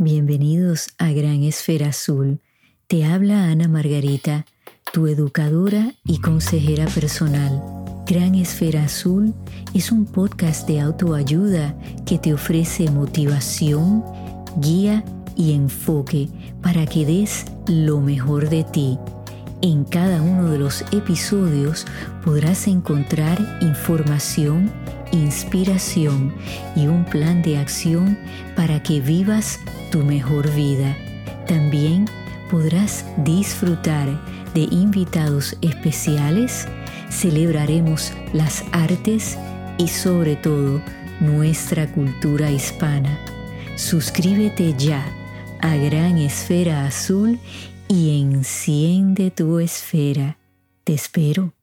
Bienvenidos a Gran Esfera Azul. Te habla Ana Margarita, tu educadora y consejera personal. Gran Esfera Azul es un podcast de autoayuda que te ofrece motivación, guía y enfoque para que des lo mejor de ti. En cada uno de los episodios podrás encontrar información inspiración y un plan de acción para que vivas tu mejor vida. También podrás disfrutar de invitados especiales, celebraremos las artes y sobre todo nuestra cultura hispana. Suscríbete ya a Gran Esfera Azul y enciende tu esfera. Te espero.